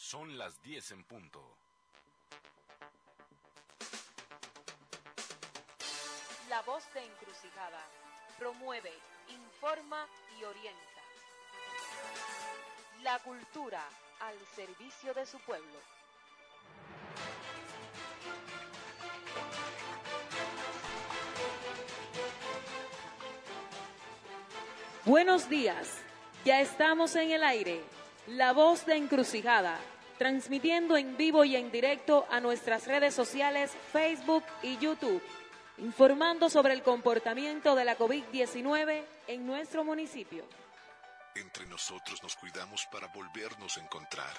Son las 10 en punto. La voz de encrucijada promueve, informa y orienta. La cultura al servicio de su pueblo. Buenos días, ya estamos en el aire. La voz de encrucijada, transmitiendo en vivo y en directo a nuestras redes sociales Facebook y YouTube, informando sobre el comportamiento de la COVID-19 en nuestro municipio. Entre nosotros nos cuidamos para volvernos a encontrar.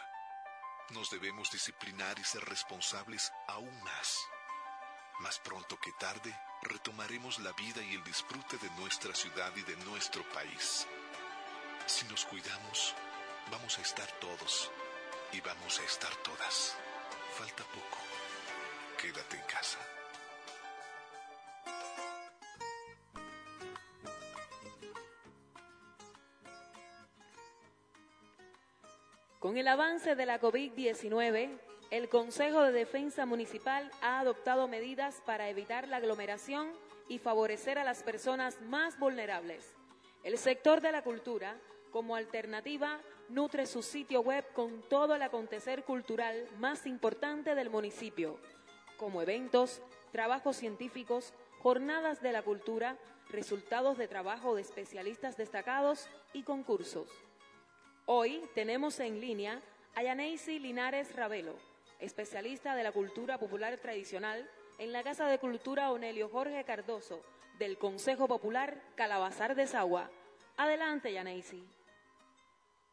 Nos debemos disciplinar y ser responsables aún más. Más pronto que tarde, retomaremos la vida y el disfrute de nuestra ciudad y de nuestro país. Si nos cuidamos, vamos a estar todos y vamos a estar todas. Falta poco. Quédate en casa. Con el avance de la COVID-19, el Consejo de Defensa Municipal ha adoptado medidas para evitar la aglomeración y favorecer a las personas más vulnerables. El sector de la cultura, como alternativa, nutre su sitio web con todo el acontecer cultural más importante del municipio, como eventos, trabajos científicos, jornadas de la cultura, resultados de trabajo de especialistas destacados y concursos. Hoy tenemos en línea a Yaneisi Linares Ravelo, especialista de la cultura popular tradicional en la Casa de Cultura Onelio Jorge Cardoso del Consejo Popular Calabazar de Sagua. Adelante, Yaneisi.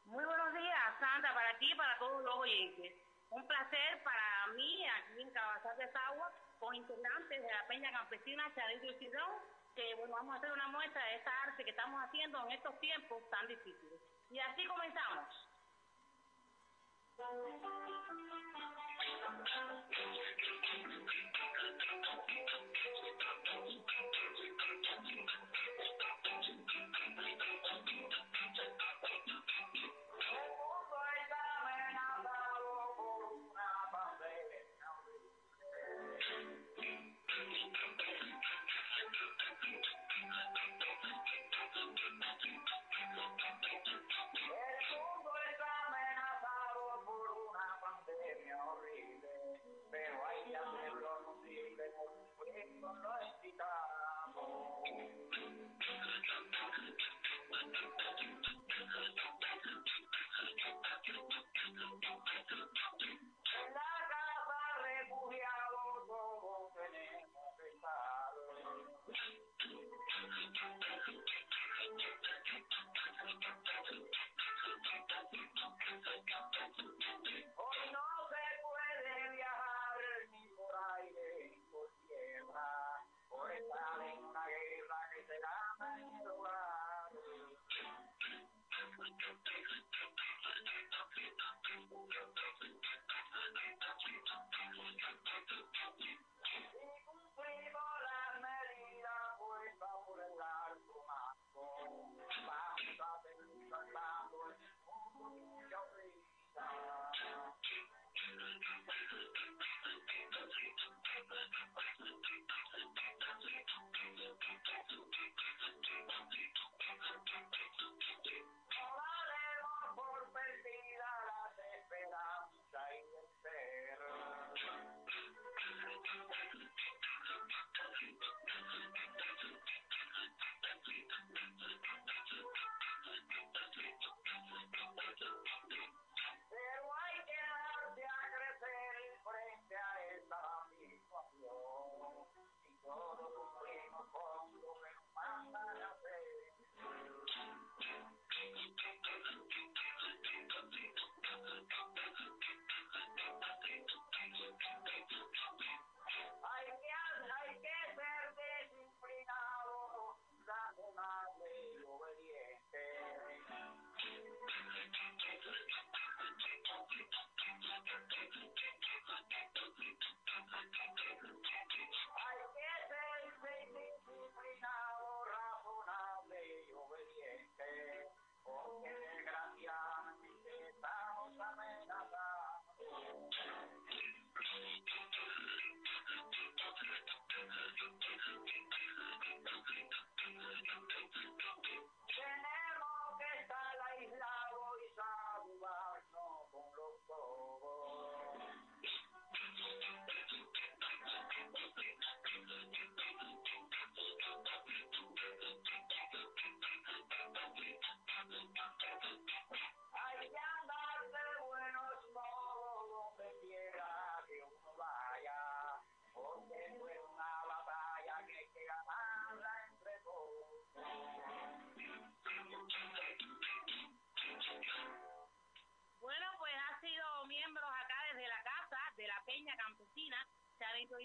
Muy buenos días, Sandra, para ti y para todos los oyentes. Un placer para mí aquí en Calabazar de Sagua con integrantes de la Peña Campesina Chadito y Cidrón, que bueno, vamos a hacer una muestra de esta arte que estamos haciendo en estos tiempos tan difíciles. Y así comenzamos.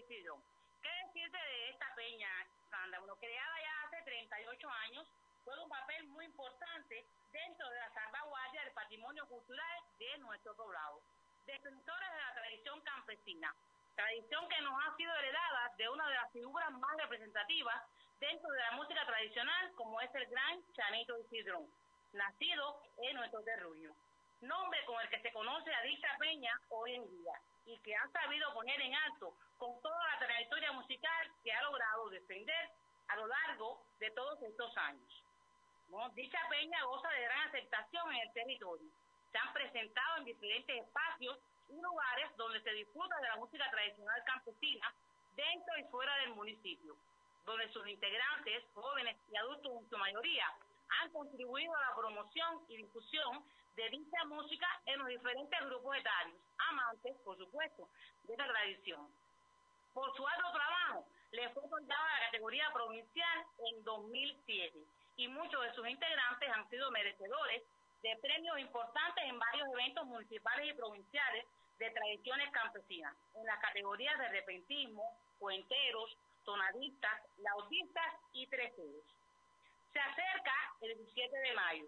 Isidro. ¿Qué decirte de esta peña, Sandra? Bueno, creada ya hace 38 años, juega un papel muy importante dentro de la salvaguardia del patrimonio cultural de nuestro poblado. Defensores de la tradición campesina, tradición que nos ha sido heredada de una de las figuras más representativas dentro de la música tradicional, como es el gran Chanito Isidro, nacido en nuestro terruño. Nombre con el que se conoce a dicha peña hoy en día y que ha sabido poner en alto con toda la trayectoria musical que ha logrado defender a lo largo de todos estos años. Dicha peña goza de gran aceptación en el territorio. Se han presentado en diferentes espacios y lugares donde se disfruta de la música tradicional campesina dentro y fuera del municipio, donde sus integrantes, jóvenes y adultos en su mayoría, han contribuido a la promoción y difusión de dicha música en los diferentes grupos etarios, amantes, por supuesto, de esta tradición. Por su alto trabajo, le fue otorgada la categoría provincial en 2007 y muchos de sus integrantes han sido merecedores de premios importantes en varios eventos municipales y provinciales de tradiciones campesinas, en las categorías de repentismo, cuenteros, tonadistas, lautistas y treceros. Se acerca el 17 de mayo,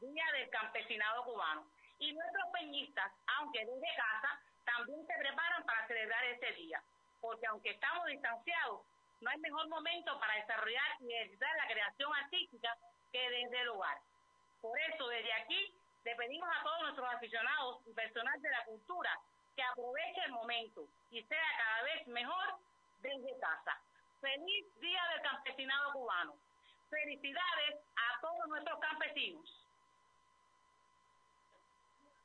Día del Campesinado Cubano, y nuestros peñistas, aunque desde casa, también se preparan para celebrar ese día, porque aunque estamos distanciados, no hay mejor momento para desarrollar y ejercitar la creación artística que desde el hogar. Por eso, desde aquí, le pedimos a todos nuestros aficionados y personal de la cultura que aproveche el momento y sea cada vez mejor desde casa. Feliz Día del Campesinado Cubano. Felicidades a todos nuestros campesinos.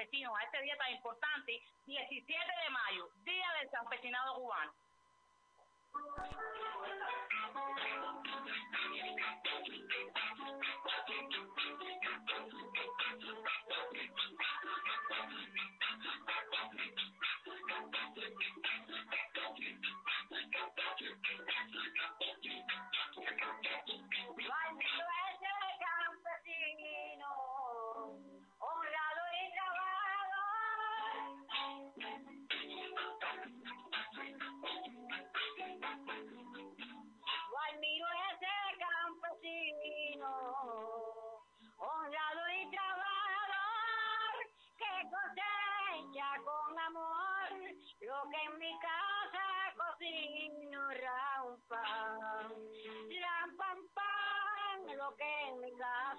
a este día tan importante, 17 de mayo, Día del Campesinado Cubano.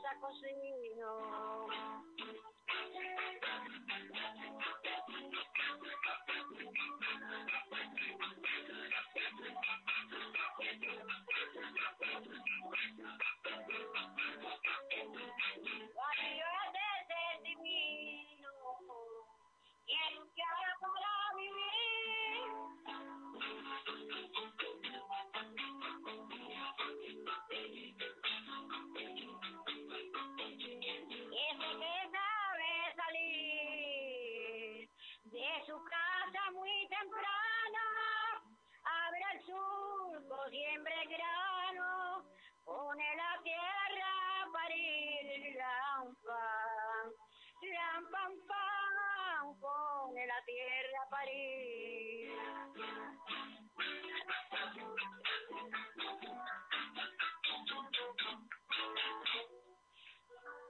la cocino.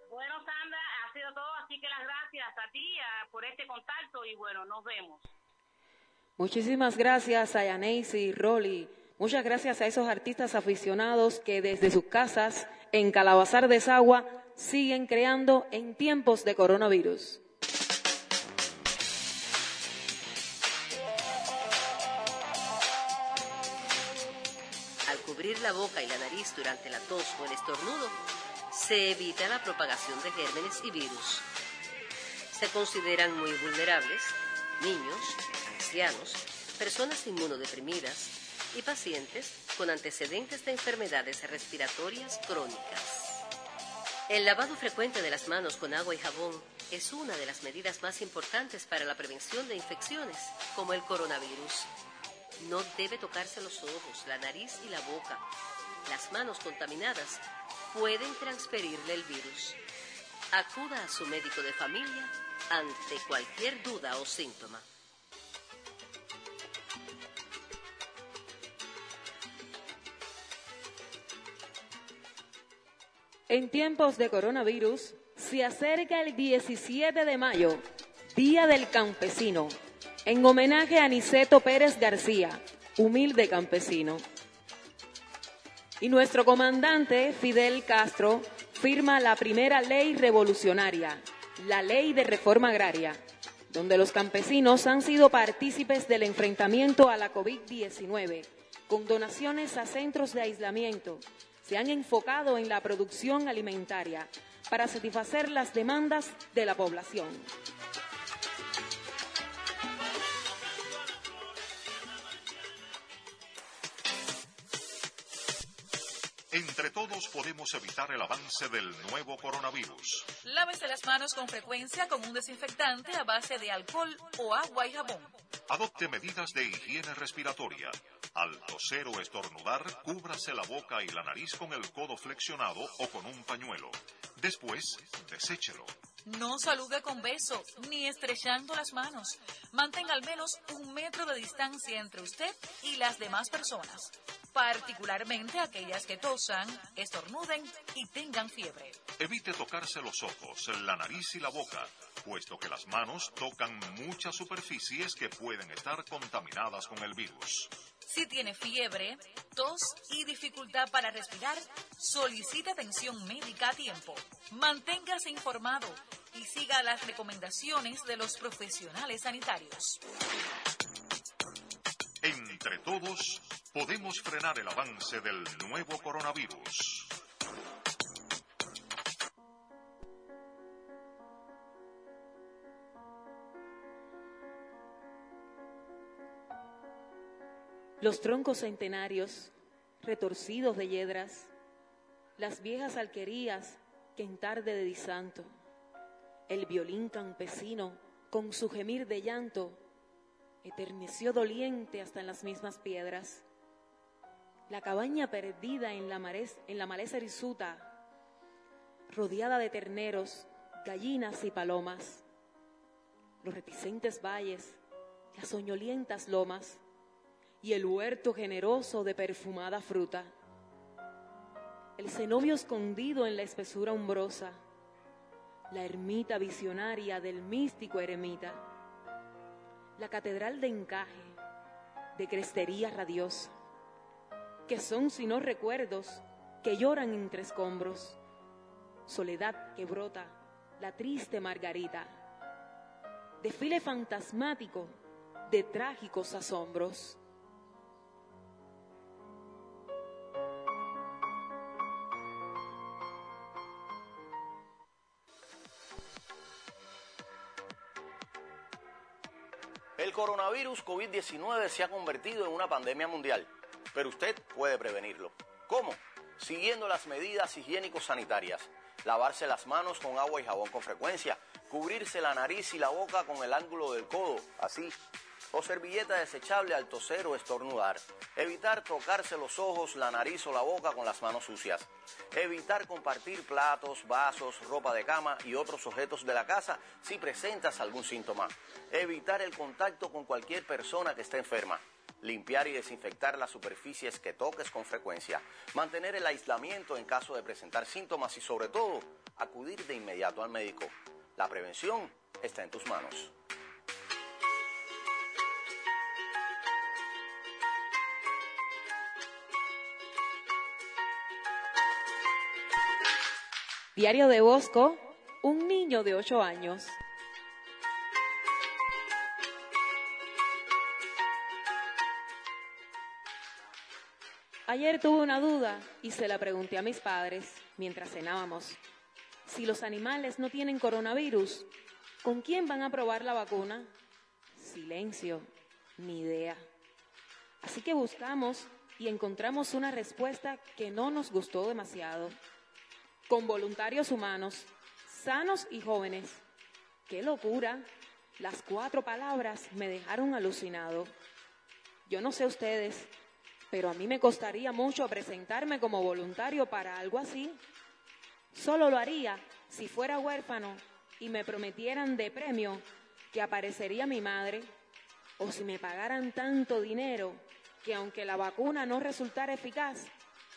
Bueno, Sandra, ha sido todo, así que las gracias a ti ah, por este contacto y bueno, nos vemos. Muchísimas gracias a Yaneisi y Rolly. Muchas gracias a esos artistas aficionados que desde sus casas en Calabazar de Sagua siguen creando en tiempos de coronavirus. Boca y la nariz durante la tos o el estornudo, se evita la propagación de gérmenes y virus. Se consideran muy vulnerables niños, ancianos, personas inmunodeprimidas y pacientes con antecedentes de enfermedades respiratorias crónicas. El lavado frecuente de las manos con agua y jabón es una de las medidas más importantes para la prevención de infecciones como el coronavirus. No debe tocarse los ojos, la nariz y la boca. Las manos contaminadas pueden transferirle el virus. Acuda a su médico de familia ante cualquier duda o síntoma. En tiempos de coronavirus, se acerca el 17 de mayo, Día del Campesino, en homenaje a Niceto Pérez García, humilde campesino. Y nuestro comandante, Fidel Castro, firma la primera ley revolucionaria, la Ley de Reforma Agraria, donde los campesinos han sido partícipes del enfrentamiento a la COVID-19, con donaciones a centros de aislamiento, se han enfocado en la producción alimentaria para satisfacer las demandas de la población. Entre todos podemos evitar el avance del nuevo coronavirus. Lávese las manos con frecuencia con un desinfectante a base de alcohol o agua y jabón. Adopte medidas de higiene respiratoria. Al toser o estornudar, cúbrase la boca y la nariz con el codo flexionado o con un pañuelo. Después, deséchelo. No salude con beso ni estrechando las manos. Mantenga al menos un metro de distancia entre usted y las demás personas, particularmente aquellas que tosan, estornuden y tengan fiebre. Evite tocarse los ojos, la nariz y la boca, puesto que las manos tocan muchas superficies que pueden estar contaminadas con el virus. Si tiene fiebre, tos y dificultad para respirar, solicite atención médica a tiempo. Manténgase informado y siga las recomendaciones de los profesionales sanitarios. Entre todos, podemos frenar el avance del nuevo coronavirus. Los troncos centenarios, retorcidos de yedras, las viejas alquerías que en tarde de disanto, el violín campesino con su gemir de llanto, eterneció doliente hasta en las mismas piedras. La cabaña perdida en la, en la maleza hirsuta, rodeada de terneros, gallinas y palomas. Los reticentes valles, las soñolientas lomas y el huerto generoso de perfumada fruta. El cenobio escondido en la espesura umbrosa, la ermita visionaria del místico eremita, la catedral de encaje, de crestería radiosa, que son sino recuerdos que lloran entre escombros, soledad que brota, la triste margarita, desfile fantasmático de trágicos asombros. El coronavirus COVID-19 se ha convertido en una pandemia mundial, pero usted puede prevenirlo. ¿Cómo? Siguiendo las medidas higiénico-sanitarias. Lavarse las manos con agua y jabón con frecuencia. Cubrirse la nariz y la boca con el ángulo del codo, así. o servilleta desechable al toser o estornudar. Evitar tocarse los ojos, la nariz o la boca con las manos sucias. Evitar compartir platos, vasos, ropa de cama y otros objetos de la casa si presentas algún síntoma. Evitar el contacto con cualquier persona que esté enferma limpiar y desinfectar las superficies que toques con frecuencia, mantener el aislamiento en caso de presentar síntomas y sobre todo acudir de inmediato al médico. La prevención está en tus manos. Diario de Bosco, un niño de 8 años. Ayer tuve una duda y se la pregunté a mis padres mientras cenábamos. Si los animales no tienen coronavirus, ¿con quién van a probar la vacuna? Silencio, ni idea. Así que buscamos y encontramos una respuesta que no nos gustó demasiado. Con voluntarios humanos, sanos y jóvenes. ¡Qué locura! Las cuatro palabras me dejaron alucinado. Yo no sé ustedes, pero a mí me costaría mucho presentarme como voluntario para algo así. Solo lo haría si fuera huérfano y me prometieran de premio que aparecería mi madre, o si me pagaran tanto dinero que aunque la vacuna no resultara eficaz,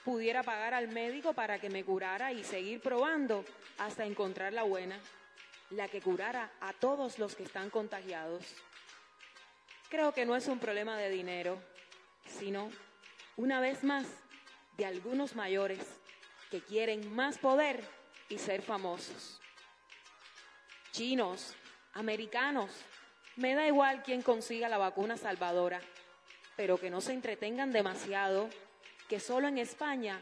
pudiera pagar al médico para que me curara y seguir probando hasta encontrar la buena, la que curara a todos los que están contagiados. Creo que no es un problema de dinero, sino una vez más, de algunos mayores que quieren más poder y ser famosos. Chinos, americanos, me da igual quien consiga la vacuna salvadora, pero que no se entretengan demasiado, que solo en España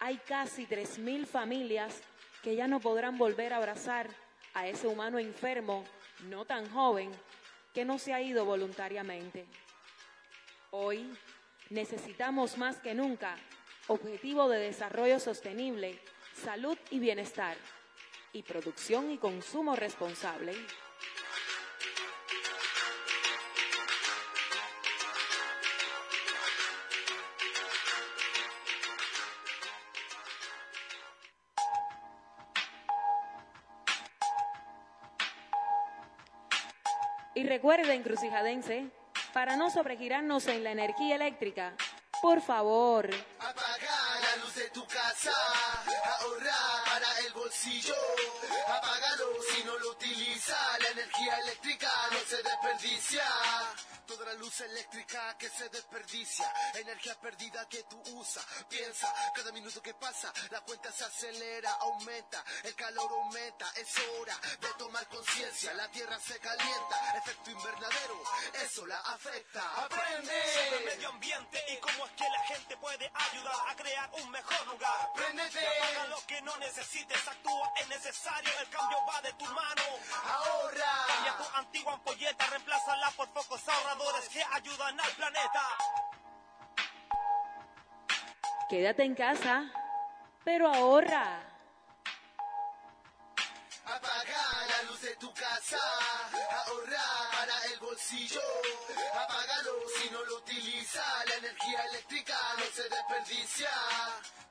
hay casi 3.000 familias que ya no podrán volver a abrazar a ese humano enfermo, no tan joven, que no se ha ido voluntariamente. Hoy necesitamos más que nunca objetivo de desarrollo sostenible, salud y bienestar, y producción y consumo responsable. Y recuerden, crucijadense, para no sobregirarnos en la energía eléctrica. Por favor. Apaga la luz de tu casa, ahorra para el bolsillo. Apágalo si no lo utiliza, la energía eléctrica no se desperdicia. Toda la luz eléctrica que se desperdicia, energía perdida que tú usas. Piensa, cada minuto que pasa, la cuenta se acelera, aumenta, el calor aumenta. Es hora de tomar conciencia, la tierra se calienta, efecto invernadero, eso la afecta. Aprende sobre el medio ambiente y cómo es que la gente puede ayudar a crear un mejor lugar. Préndete. Apaga lo que no necesites, actúa, es necesario, el cambio va de tu mano. Ahorra. Cambia tu antigua ampolleta, reemplázala por focos ahorradores que ayudan al planeta. Quédate en casa, pero ahorra. Apaga la luz de tu casa, ahorra bolsillo. Apágalo si no lo utiliza, la energía eléctrica no se desperdicia.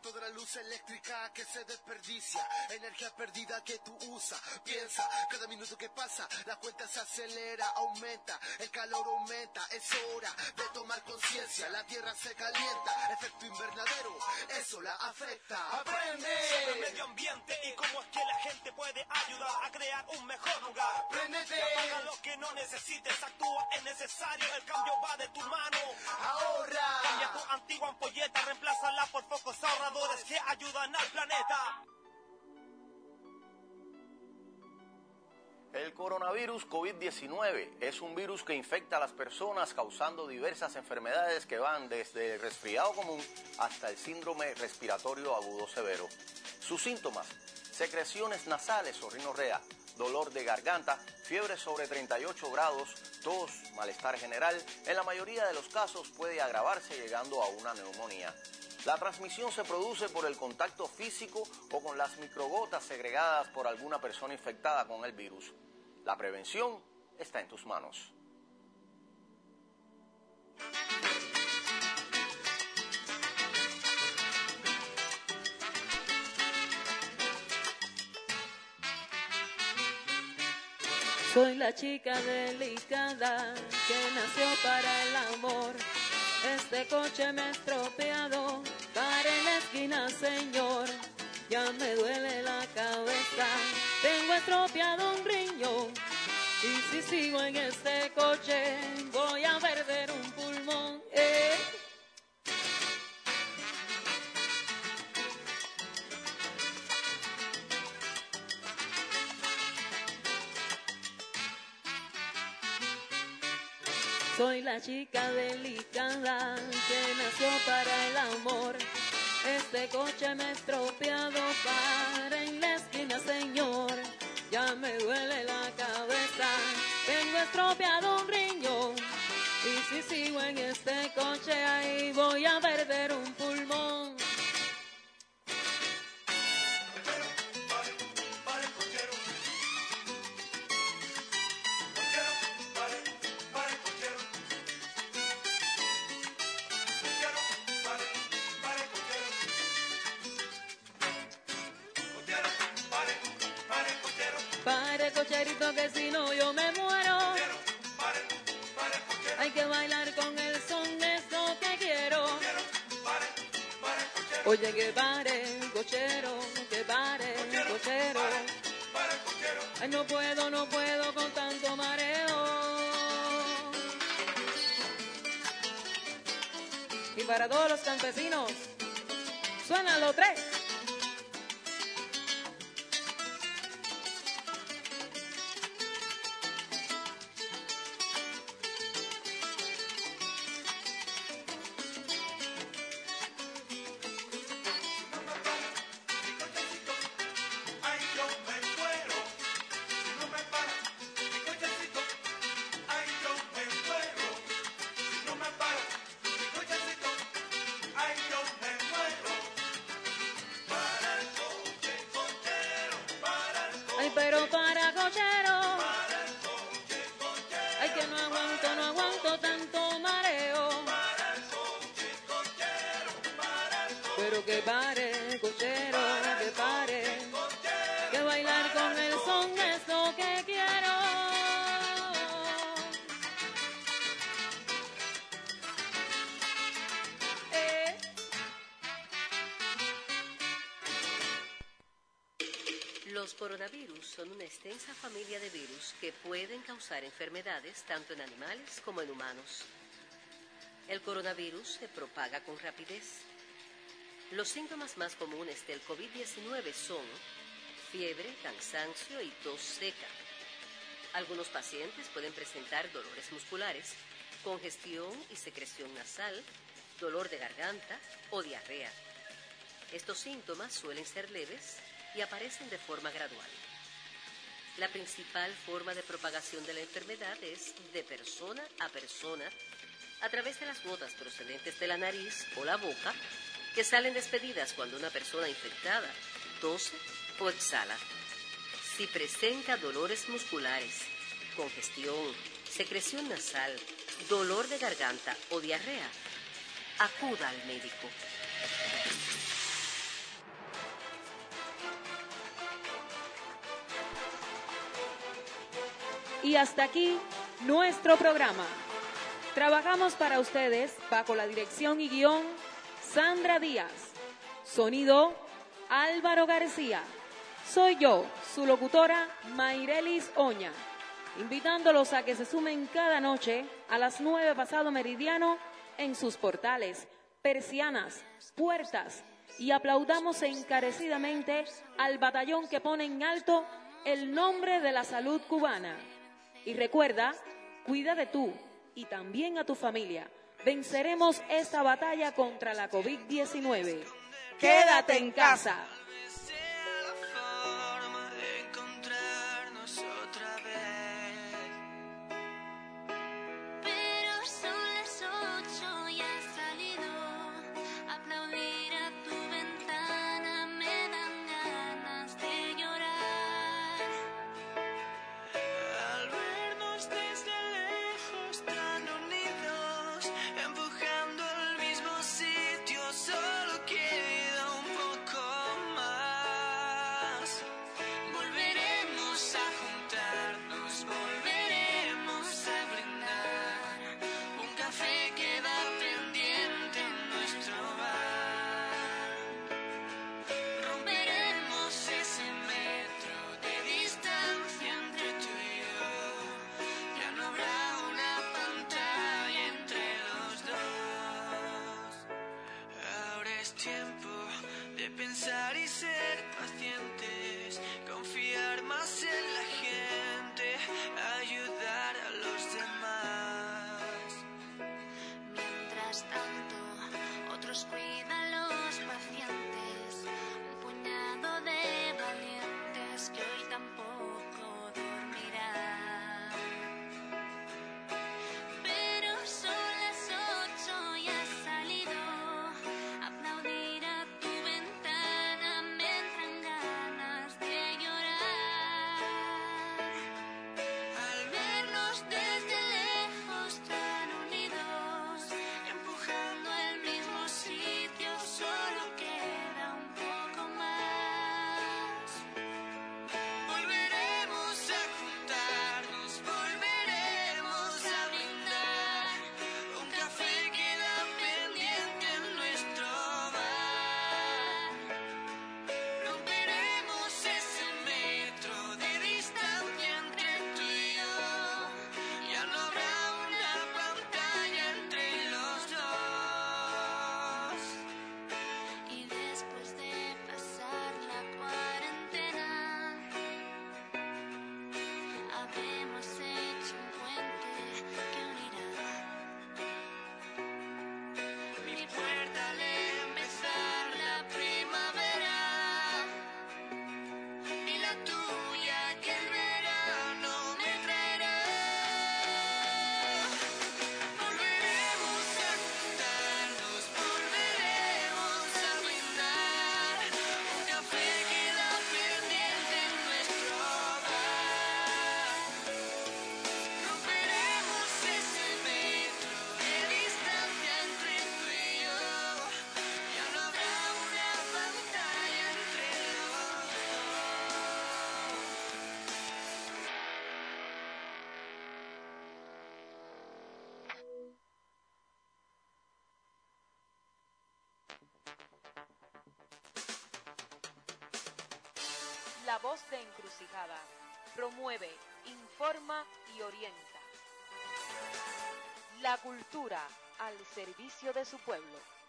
Toda la luz eléctrica que se desperdicia, energía perdida que tú usas. Piensa, cada minuto que pasa, la cuenta se acelera, aumenta, el calor aumenta. Es hora de tomar conciencia, la tierra se calienta, efecto invernadero, eso la afecta. Aprende sobre el medio ambiente y cómo es que la gente puede ayudar a crear un mejor lugar. Préndete. Apaga lo que no necesites, actúa, es necesario, el cambio va de tu mano. Ahorra. Cambia tu antigua ampolleta, reemplázala por focos ahorradores que ayudan al planeta. El coronavirus COVID-19 es un virus que infecta a las personas causando diversas enfermedades que van desde el resfriado común hasta el síndrome respiratorio agudo severo. Sus síntomas, secreciones nasales o rinorrea, dolor de garganta, fiebre sobre 38 grados, tos, malestar general, en la mayoría de los casos puede agravarse llegando a una neumonía. La transmisión se produce por el contacto físico o con las microgotas segregadas por alguna persona infectada con el virus. La prevención está en tus manos. Soy la chica delicada que nació para el amor. Este coche me ha estropeado, para en la esquina, señor. Ya me duele la cabeza, tengo estropeado un riñón. Y si sigo en este coche, voy a perder un Soy la chica delicada que nació para el amor. Este coche me ha estropeado para en la esquina, señor. Ya me duele la cabeza, tengo estropeado un riñón. Y si sigo en este coche, ahí voy a perder un pulmón. Que si no yo me muero. Hay que bailar con el son, es lo que quiero. Oye que pare, cochero, que pare, cochero. Ay, no puedo, no puedo con tanto mareo. Y para todos los campesinos, suenan los tres. Los coronavirus son una extensa familia de virus que pueden causar enfermedades tanto en animales como en humanos. El coronavirus se propaga con rapidez. Los síntomas más comunes del COVID-19 son fiebre, cansancio y tos seca. Algunos pacientes pueden presentar dolores musculares, congestión y secreción nasal, dolor de garganta o diarrea. Estos síntomas suelen ser leves y aparecen de forma gradual. La principal forma de propagación de la enfermedad es de persona a persona a través de las gotas procedentes de la nariz o la boca que salen despedidas cuando una persona infectada tose o exhala. Si presenta dolores musculares, congestión, secreción nasal, dolor de garganta o diarrea, acuda al médico. Y hasta aquí nuestro programa. Trabajamos para ustedes bajo la dirección y guion Sandra Díaz. Sonido Álvaro García. Soy yo, su locutora Mairelis Oña, invitándolos a que se sumen cada noche a las nueve pasado meridiano en sus portales, persianas, puertas y aplaudamos encarecidamente al batallón que pone en alto el nombre de la salud cubana. Y recuerda, cuida de tú y también a tu familia. Venceremos esta batalla contra la COVID-19. Quédate en casa. Voz de encrucijada. Promueve, informa y orienta. La cultura al servicio de su pueblo.